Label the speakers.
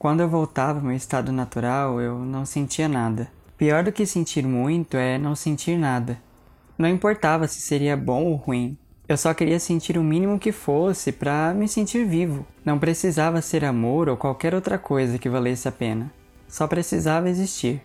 Speaker 1: Quando eu voltava ao meu estado natural, eu não sentia nada. Pior do que sentir muito é não sentir nada. Não importava se seria bom ou ruim. Eu só queria sentir o mínimo que fosse para me sentir vivo. Não precisava ser amor ou qualquer outra coisa que valesse a pena. Só precisava existir.